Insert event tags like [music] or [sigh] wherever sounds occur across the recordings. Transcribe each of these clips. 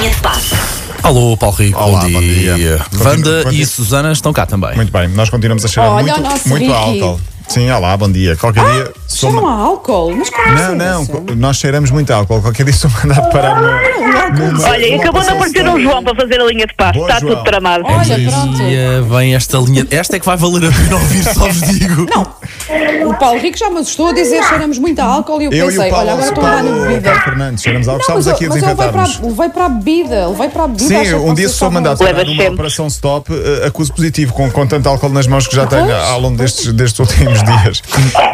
Linha de passe. Alô, Paulo Rico, Olá, bom bom dia. dia. Wanda Continu- e Susana estão cá também. Muito bem, nós continuamos a cheirar Olha muito, o nosso muito Ricky. álcool. Sim, olá, bom dia. Qualquer dia. Sou Chama ma- álcool? Mas como Não, assim, não, co- nós cheiramos muito álcool. Qualquer dia sou mandado parar numa. numa- Olha, e numa acabou de aparecer um. João para fazer a linha de passe. Boa, Está João. tudo tramado. Olha, pronto. E eh, vem esta linha. Esta é que vai valer a pena ouvir, só vos digo. O Paulo Rico já me assustou a dizer cheiramos muito a álcool e eu, Eu pensei, e o Paulo, olha, agora estou a dar na Paulo, bebida. Paulo Fernandes, cheiramos álcool. Não, mas, aqui a mas ele vai para, desinfetar-nos. a- vai para a bebida, ele vai para a bebida. Sim, que um dia vocês se sou estavam- mandado parar Levas numa sempre. operação stop, eh, acuso positivo com, com tanto álcool nas mãos que já tenho Pois. ao longo destes, destes últimos [laughs] dias.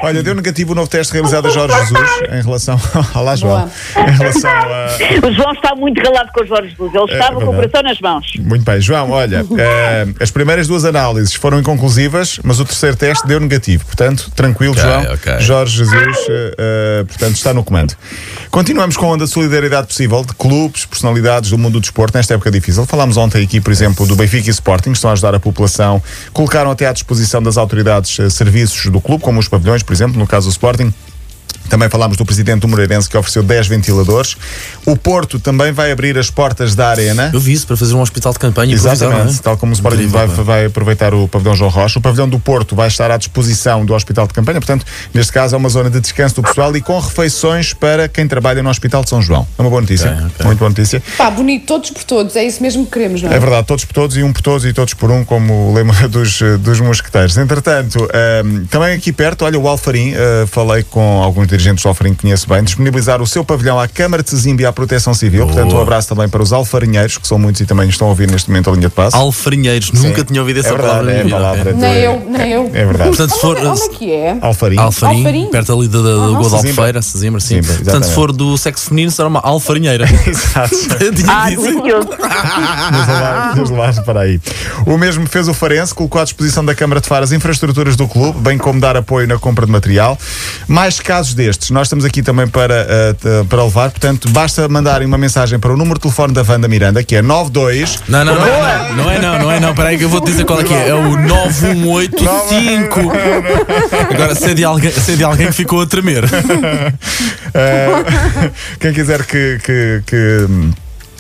Olha, deu negativo o novo teste realizado a Jorge Jesus em relação. [laughs] Olá, João. Em relação a. O João está muito calado com o Jorge Jesus. Ele estava com o coração nas mãos. Muito bem, João, olha, [laughs] eh, as primeiras duas análises foram inconclusivas, mas o terceiro teste deu negativo. Portanto, tranquilo, Ok, João. ok. Jorge Jesus, eh, eh, portanto, está no comando. Continuamos com a onda de solidariedade possível de clubes, personalidades do mundo do desporto nesta época difícil. Falámos ontem aqui, por exemplo, do Benfica e Sporting, que estão a ajudar a população, colocaram até à disposição das autoridades serviços do clube, como os pavilhões, por exemplo, no caso do Sporting. Também falámos do presidente do Moreirense que ofereceu 10 ventiladores. O Porto também vai abrir as portas da arena. Eu vi isso para fazer um hospital de campanha. Exatamente, é? tal como o Sporting vai, pá. vai aproveitar o pavilhão João Rocha. O pavilhão do Porto vai estar à disposição do Hospital de Campanha, portanto, neste caso é uma zona de descanso do pessoal e com refeições para quem trabalha no Hospital de São João. É uma boa notícia, Ok, ok. muito boa notícia. Pá, bonito, todos por todos, é isso mesmo que queremos, não é? É verdade, todos por todos e um por todos e todos por um, como o lema [laughs] dos, dos mosqueteiros. Entretanto, ehm, também aqui perto, olha, o Alfarim, eh, falei com alguns dirigentes do que conheço bem, disponibilizar o seu pavilhão à Câmara de Sesimbra e à Proteção Civil. Portanto, um abraço também para os alfarinheiros, que são muitos e também estão a ouvir neste momento a linha de passo. Alfarinheiros, nunca tinha ouvido essa é verdade, palavra. é palavra. Nem de- eu, nem eu. É verdade. Portanto, se for- Onde, onde é que é? Alfarim. Alfarim, Alfarim? perto ali da, da, de Sesimbra. Albufeira, Sesimbra, sim. Portanto, se for do sexo feminino, será uma alfarinheira. [laughs] [laughs] Exato. Ah, delicioso. Lá, para aí. O mesmo fez o Farense, colocou à disposição da Câmara de Faro as infraestruturas do clube, bem como dar apoio na compra de material. Mais casos destes, nós estamos aqui também para, t- para levar, portanto, basta mandarem uma mensagem para o número de telefone da Wanda Miranda, que é 92. Não, não, não, não, não é não, não é não. Espera aí que eu vou te dizer qual é que é. É o 9185. Agora, se é de alguém, se é de alguém que ficou a tremer. [laughs] Eh, quem quiser que. que- que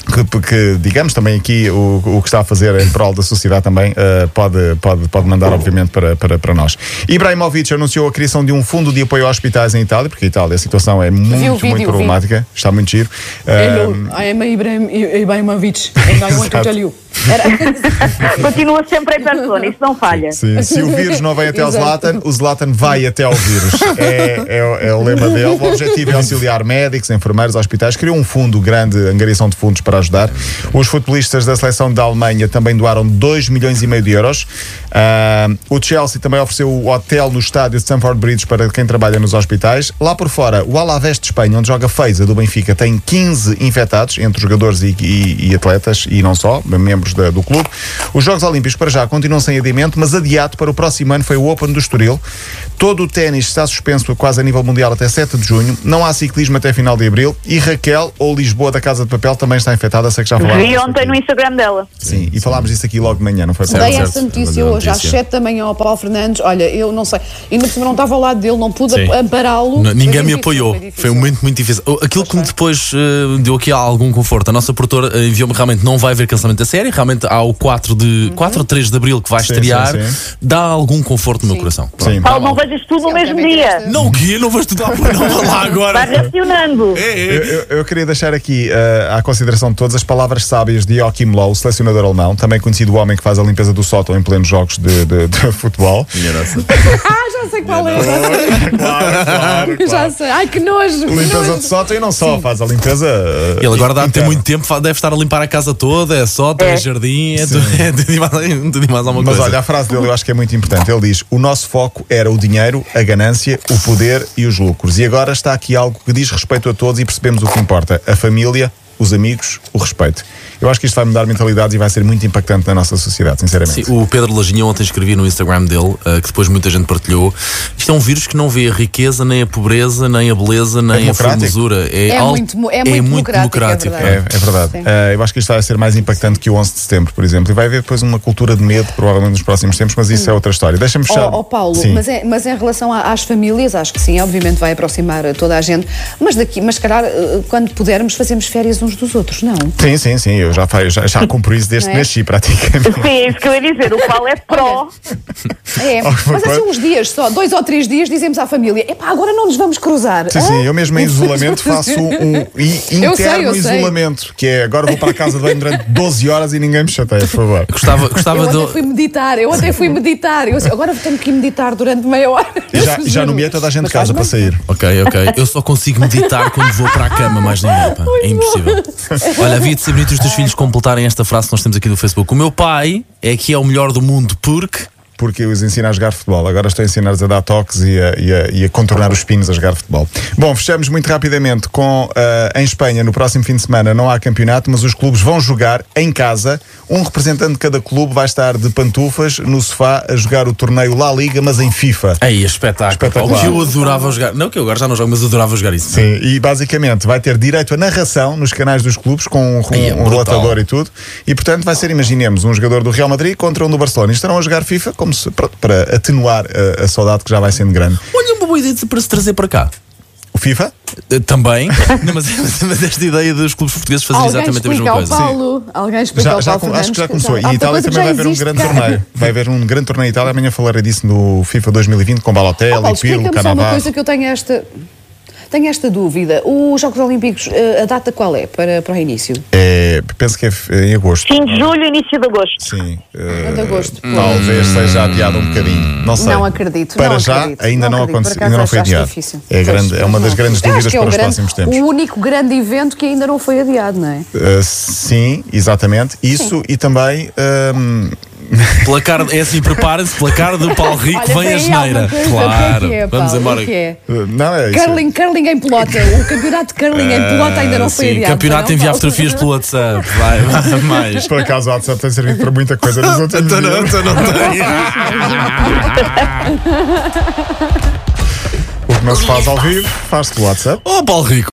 que, que, digamos também aqui o, o que está a fazer em prol da sociedade também eh, pode, pode, pode mandar obviamente para, para, para nós. Ibrahimovic anunciou a criação de um fundo de apoio a hospitais em Itália porque a Itália a situação é muito, vídeo, muito vi. problemática. Está muito giro. Eh, Hello, I am Ibrahim, Ibrahimovic. And [laughs] I want to tell you. Era- [laughs] Continua sempre em persona, isso não falha. Sim, se o vírus não vem até ao. Zlatan, o Zlatan vai até ao vírus. É, é o- é o lema dele. O objetivo é auxiliar médicos, enfermeiros, hospitais. Criou um fundo grande, angariação de fundos para ajudar. Os futebolistas da seleção da Alemanha também doaram 2 milhões e meio de euros. Ah, o Chelsea também ofereceu o hotel no estádio de Stamford Bridge para quem trabalha nos hospitais. Lá por fora, o Alavés de Espanha, onde joga Feiza do Benfica, tem 15 infectados entre jogadores e, e- e atletas e não só, membros da- do clube. Os Jogos Olímpicos para já continuam sem adiamento, mas adiado para o próximo ano foi o Open do Estoril. Todo o ténis está suspenso quase a nível mundial até 7 de junho. Não há ciclismo até final de abril. E Raquel, ou Lisboa da Casa de Papel, também está infectada. Sei que já falámos. Vi ontem aqui. no Instagram dela. Sim, e falámos disso aqui logo de manhã, não foi certo? Dei certo. essa notícia boa hoje às notícia. 7 da manhã ao Paulo Fernandes. Olha, eu não sei. Ainda por cima não estava ao lado dele, não pude Sim. ampará-lo. Ninguém Foi me difícil, apoiou. foi Foi, difícil. um momento muito difícil. Aquilo que me depois eh, deu aqui algum conforto. A nossa produtora eh, enviou-me realmente não vai haver cancelamento da série. Realmente há o 4 de 4 ou 3 de Abril que vai Sim, estrear. sim, sim. Dá algum conforto no meu coração. Sim. Paulo, não vejas tudo no mesmo dia. tiveste- Não o quê? Não vou estudar para não lá agora. Vai racionando. É, é. Eu, eu- eu queria deixar aqui eh, à consideração de todos as palavras sábias de Joachim Low, selecionador alemão, também conhecido o homem que faz a limpeza do sótão em plenos jogos de, de- de futebol. Minha nossa. [laughs] Já sei qual é. Já sei. claro, claro, [laughs] Já sei. Ai, que nojo. que Limpeza nojo. de sótão e não só, faz a limpeza. Ele agora dá ter muito tempo, deve estar a limpar a casa toda, é só, tem É. jardim, é tudo, é tudo e mais, tudo e mais alguma Mas coisa. olha, a frase dele eu acho que é muito importante. Ele diz: O nosso foco era o dinheiro, a ganância, o poder e os lucros. E agora está aqui algo que diz respeito a todos e percebemos o que importa: a família, os amigos, o respeito. Eu acho que isto vai mudar mentalidades e vai ser muito impactante na nossa sociedade, sinceramente. Sim, o Pedro Lajinha ontem escrevia no Instagram dele, uh, que depois muita gente partilhou. Isto é um vírus que não vê a riqueza, nem a pobreza, nem a beleza, nem a democrático. formosura. É al- muito mo- é muito democrático, é É, verdade. é verdade. Sim. Eh, eu acho que isto vai ser mais impactante que o 11 de setembro, por exemplo. E vai haver depois uma cultura de medo, provavelmente nos próximos tempos, mas isso é outra história. Deixa-me fechar. Ó ó, Paulo, Sim. mas, é, mas em relação a- às famílias, acho que sim, obviamente vai aproximar toda a gente, mas daqui, mas se calhar, eh, quando pudermos, fazemos férias uns dos outros, não? Sim, sim, sim. Eu já, já, já cumpro isso desde que é? nasci, praticamente. Sim, é isso que eu ia dizer. O Paulo é pró. É, [laughs] Oh, mas assim uns dias só, dois ou três dias, dizemos à família: epá, agora não nos vamos cruzar. Sim, Hã? sim, eu mesmo em [laughs] isolamento faço um, i- [laughs] Eu sei, interno eu sei. isolamento, que é agora vou para a casa de banho durante 12 horas e ninguém me chateia, por favor. Gostava, Eu gostava até de. fui meditar, eu até fui meditar. Eu, assim, agora tenho que ir meditar durante meia hora. E já, já nomeei toda a gente de casa para sair. Ok, ok. Eu só consigo meditar quando vou para a cama, mais ninguém. Pá. É impossível. [laughs] Olha, havia de ser bonito os teus filhos completarem esta frase que nós temos aqui no Facebook. O meu pai é que é o melhor do mundo porque. Porque eu os ensino a jogar futebol. Agora estou a ensinar-os a dar toques e a, e a- e a contornar os pinos a jogar futebol. Bom, fechamos muito rapidamente com ah, em Espanha, no próximo fim de semana, não há campeonato, mas os clubes vão jogar em casa. Um representante de cada clube vai estar de pantufas no sofá a jogar o torneio La Liga, mas em FIFA. Aí, espetáculo. Espetacular. O que eu adorava jogar. Não que eu agora já não jogo, mas adorava jogar isso. Sim, e basicamente vai ter direito a narração nos canais dos clubes com um, Ai, é um relatador e tudo. E portanto vai ser, imaginemos, um jogador do Real Madrid contra um do Barcelona. E estarão a jogar FIFA como se, pronto, para atenuar a, a saudade que já vai sendo grande. Olha, uma boa ideia de- para se trazer para cá. O FIFA? Eh, Também, [laughs] Não, mas, mas esta ideia dos clubes portugueses fazerem Alguém exatamente a mesma ao coisa. Paulo. Alguém explica Já, ao já Paulo com- acho que já começou. E Itália que também já vai haver um grande cá. torneio. Vai haver um grande torneio em Itália. Amanhã falarei disso no FIFA 2020 com Balotelli, Paulo, Pirlo, só uma Cannavaro. coisa que eu tenho esta. Tenho esta dúvida. Os Jogos Olímpicos, eh, a data qual é para, para o início? É, penso que é em agosto. Fim de julho, início de agosto. Sim. de agosto. Talvez seja adiado um bocadinho. Não sei. Não acredito, Para não já, acredito, ainda não, acredito. aconteceu, ainda não foi adiado. difícil. É, grande, Pois, é uma das não. grandes dúvidas é para o os grande- próximos tempos. O único grande evento que ainda não foi adiado, não é? Uh, sim, exatamente. Isso e também. um, Pela cara, é assim, preparem-se, pela cara do Paulo Rico Olha, vem tem a geneira. coisa. Claro, O que é que é, vamos embora. O que é? uh, não, é isso. Curling, curling em pelota. O campeonato de curling em pelota ainda não foi Sim, adiado. campeonato enviar fotografias pelo WhatsApp. Vai, vai [laughs] mais. Por acaso o WhatsApp tem servido para muita coisa nos outros Então não, dias. então não tem. [laughs] O que não se faz ao vivo, faz-se pelo WhatsApp. Oh, Paulo Rico.